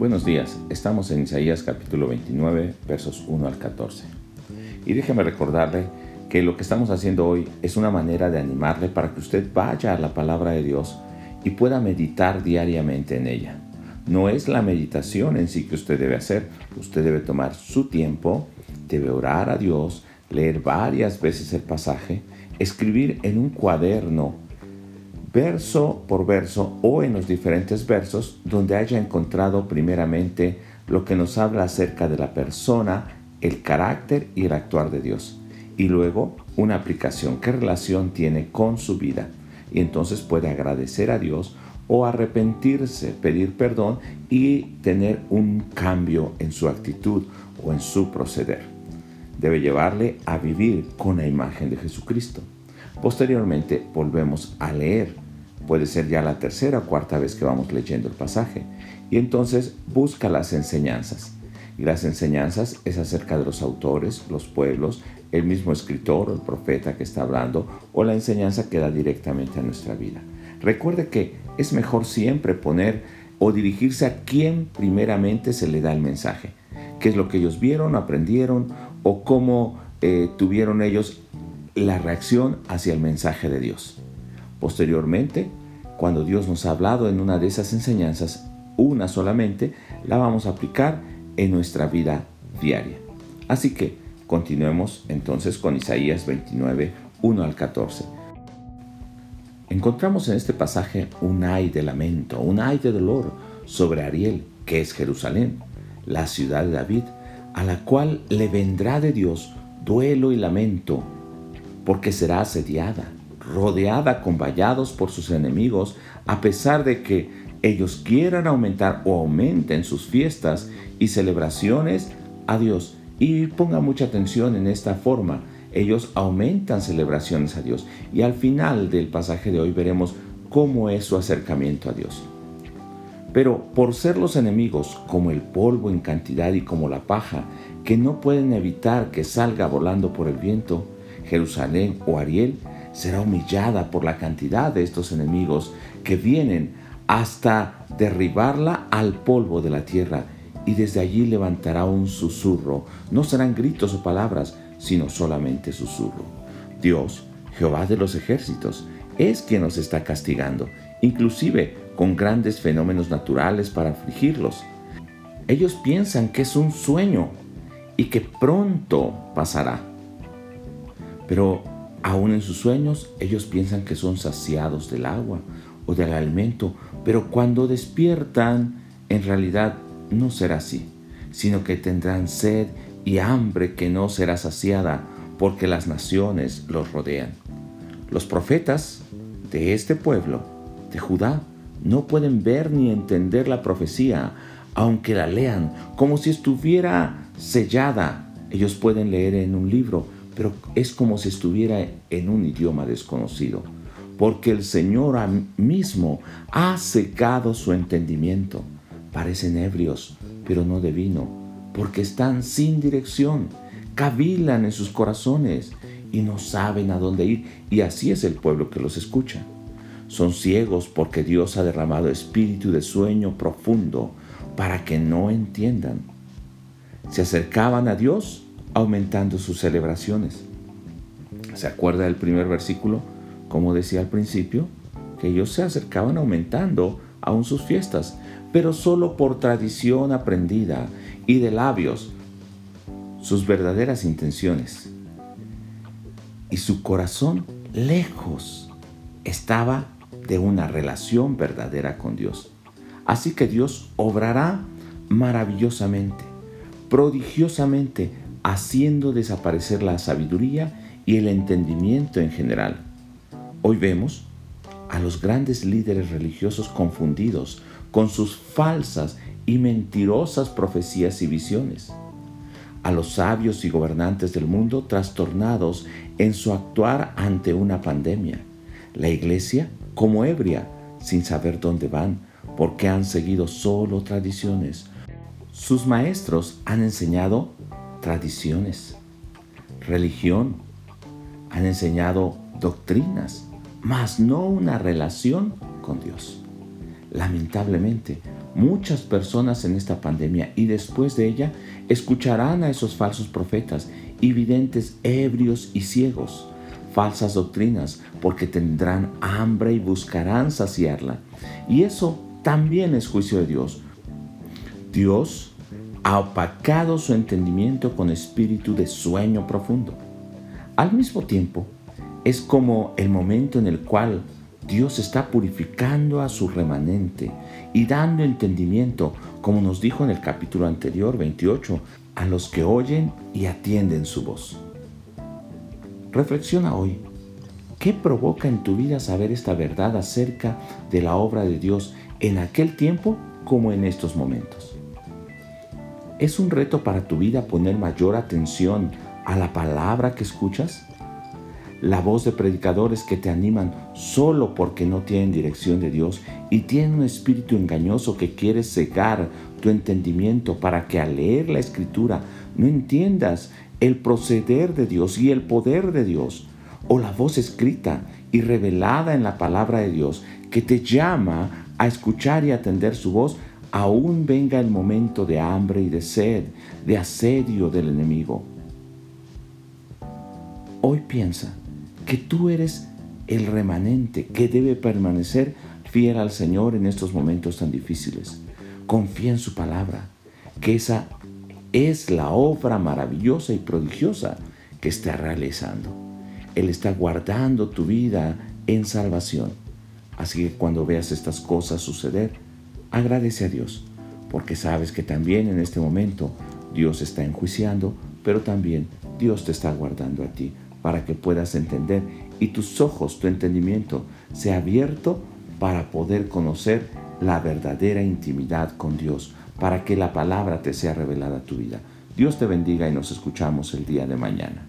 Buenos días, estamos en Isaías capítulo 29, versos 1 al 14. Y déjeme recordarle que lo que estamos haciendo hoy es una manera de animarle para que usted vaya a la palabra de Dios y pueda meditar diariamente en ella. No es la meditación en sí que usted debe hacer, usted debe tomar su tiempo, debe orar a Dios, leer varias veces el pasaje, escribir en un cuaderno verso por verso o en los diferentes versos donde haya encontrado primeramente lo que nos habla acerca de la persona, el carácter y el actuar de Dios. Y luego una aplicación, qué relación tiene con su vida. Y entonces puede agradecer a Dios o arrepentirse, pedir perdón y tener un cambio en su actitud o en su proceder. Debe llevarle a vivir con la imagen de Jesucristo. Posteriormente volvemos a leer. Puede ser ya la tercera o cuarta vez que vamos leyendo el pasaje. Y entonces busca las enseñanzas. Y las enseñanzas es acerca de los autores, los pueblos, el mismo escritor o el profeta que está hablando, o la enseñanza que da directamente a nuestra vida. Recuerde que es mejor siempre poner o dirigirse a quien primeramente se le da el mensaje. ¿Qué es lo que ellos vieron, aprendieron o cómo eh, tuvieron ellos la reacción hacia el mensaje de Dios. Posteriormente, cuando Dios nos ha hablado en una de esas enseñanzas, una solamente, la vamos a aplicar en nuestra vida diaria. Así que continuemos entonces con Isaías 29, 1 al 14. Encontramos en este pasaje un ay de lamento, un ay de dolor sobre Ariel, que es Jerusalén, la ciudad de David, a la cual le vendrá de Dios duelo y lamento porque será asediada, rodeada con vallados por sus enemigos, a pesar de que ellos quieran aumentar o aumenten sus fiestas y celebraciones a Dios. Y ponga mucha atención en esta forma. Ellos aumentan celebraciones a Dios. Y al final del pasaje de hoy veremos cómo es su acercamiento a Dios. Pero por ser los enemigos como el polvo en cantidad y como la paja, que no pueden evitar que salga volando por el viento, Jerusalén o Ariel será humillada por la cantidad de estos enemigos que vienen hasta derribarla al polvo de la tierra y desde allí levantará un susurro. No serán gritos o palabras, sino solamente susurro. Dios, Jehová de los ejércitos, es quien nos está castigando, inclusive con grandes fenómenos naturales para afligirlos. Ellos piensan que es un sueño y que pronto pasará. Pero aún en sus sueños ellos piensan que son saciados del agua o del alimento, pero cuando despiertan en realidad no será así, sino que tendrán sed y hambre que no será saciada porque las naciones los rodean. Los profetas de este pueblo, de Judá, no pueden ver ni entender la profecía, aunque la lean como si estuviera sellada. Ellos pueden leer en un libro, pero es como si estuviera en un idioma desconocido, porque el Señor mismo ha secado su entendimiento. Parecen ebrios, pero no de vino, porque están sin dirección, cavilan en sus corazones y no saben a dónde ir, y así es el pueblo que los escucha. Son ciegos porque Dios ha derramado espíritu de sueño profundo para que no entiendan. Se acercaban a Dios aumentando sus celebraciones. ¿Se acuerda del primer versículo? Como decía al principio, que ellos se acercaban aumentando aún sus fiestas, pero solo por tradición aprendida y de labios, sus verdaderas intenciones. Y su corazón lejos estaba de una relación verdadera con Dios. Así que Dios obrará maravillosamente, prodigiosamente haciendo desaparecer la sabiduría y el entendimiento en general. Hoy vemos a los grandes líderes religiosos confundidos con sus falsas y mentirosas profecías y visiones, a los sabios y gobernantes del mundo trastornados en su actuar ante una pandemia, la iglesia como ebria, sin saber dónde van, porque han seguido solo tradiciones. Sus maestros han enseñado tradiciones, religión, han enseñado doctrinas, mas no una relación con Dios. Lamentablemente, muchas personas en esta pandemia y después de ella escucharán a esos falsos profetas y videntes ebrios y ciegos, falsas doctrinas, porque tendrán hambre y buscarán saciarla. Y eso también es juicio de Dios. Dios ha opacado su entendimiento con espíritu de sueño profundo. Al mismo tiempo, es como el momento en el cual Dios está purificando a su remanente y dando entendimiento, como nos dijo en el capítulo anterior 28, a los que oyen y atienden su voz. Reflexiona hoy, ¿qué provoca en tu vida saber esta verdad acerca de la obra de Dios en aquel tiempo como en estos momentos? ¿Es un reto para tu vida poner mayor atención a la palabra que escuchas? La voz de predicadores que te animan solo porque no tienen dirección de Dios y tienen un espíritu engañoso que quiere cegar tu entendimiento para que al leer la escritura no entiendas el proceder de Dios y el poder de Dios. O la voz escrita y revelada en la palabra de Dios que te llama a escuchar y atender su voz aún venga el momento de hambre y de sed, de asedio del enemigo. Hoy piensa que tú eres el remanente que debe permanecer fiel al Señor en estos momentos tan difíciles. Confía en su palabra, que esa es la obra maravillosa y prodigiosa que está realizando. Él está guardando tu vida en salvación. Así que cuando veas estas cosas suceder, agradece a Dios, porque sabes que también en este momento Dios está enjuiciando, pero también Dios te está guardando a ti para que puedas entender y tus ojos, tu entendimiento, sea abierto para poder conocer la verdadera intimidad con Dios, para que la palabra te sea revelada a tu vida. Dios te bendiga y nos escuchamos el día de mañana.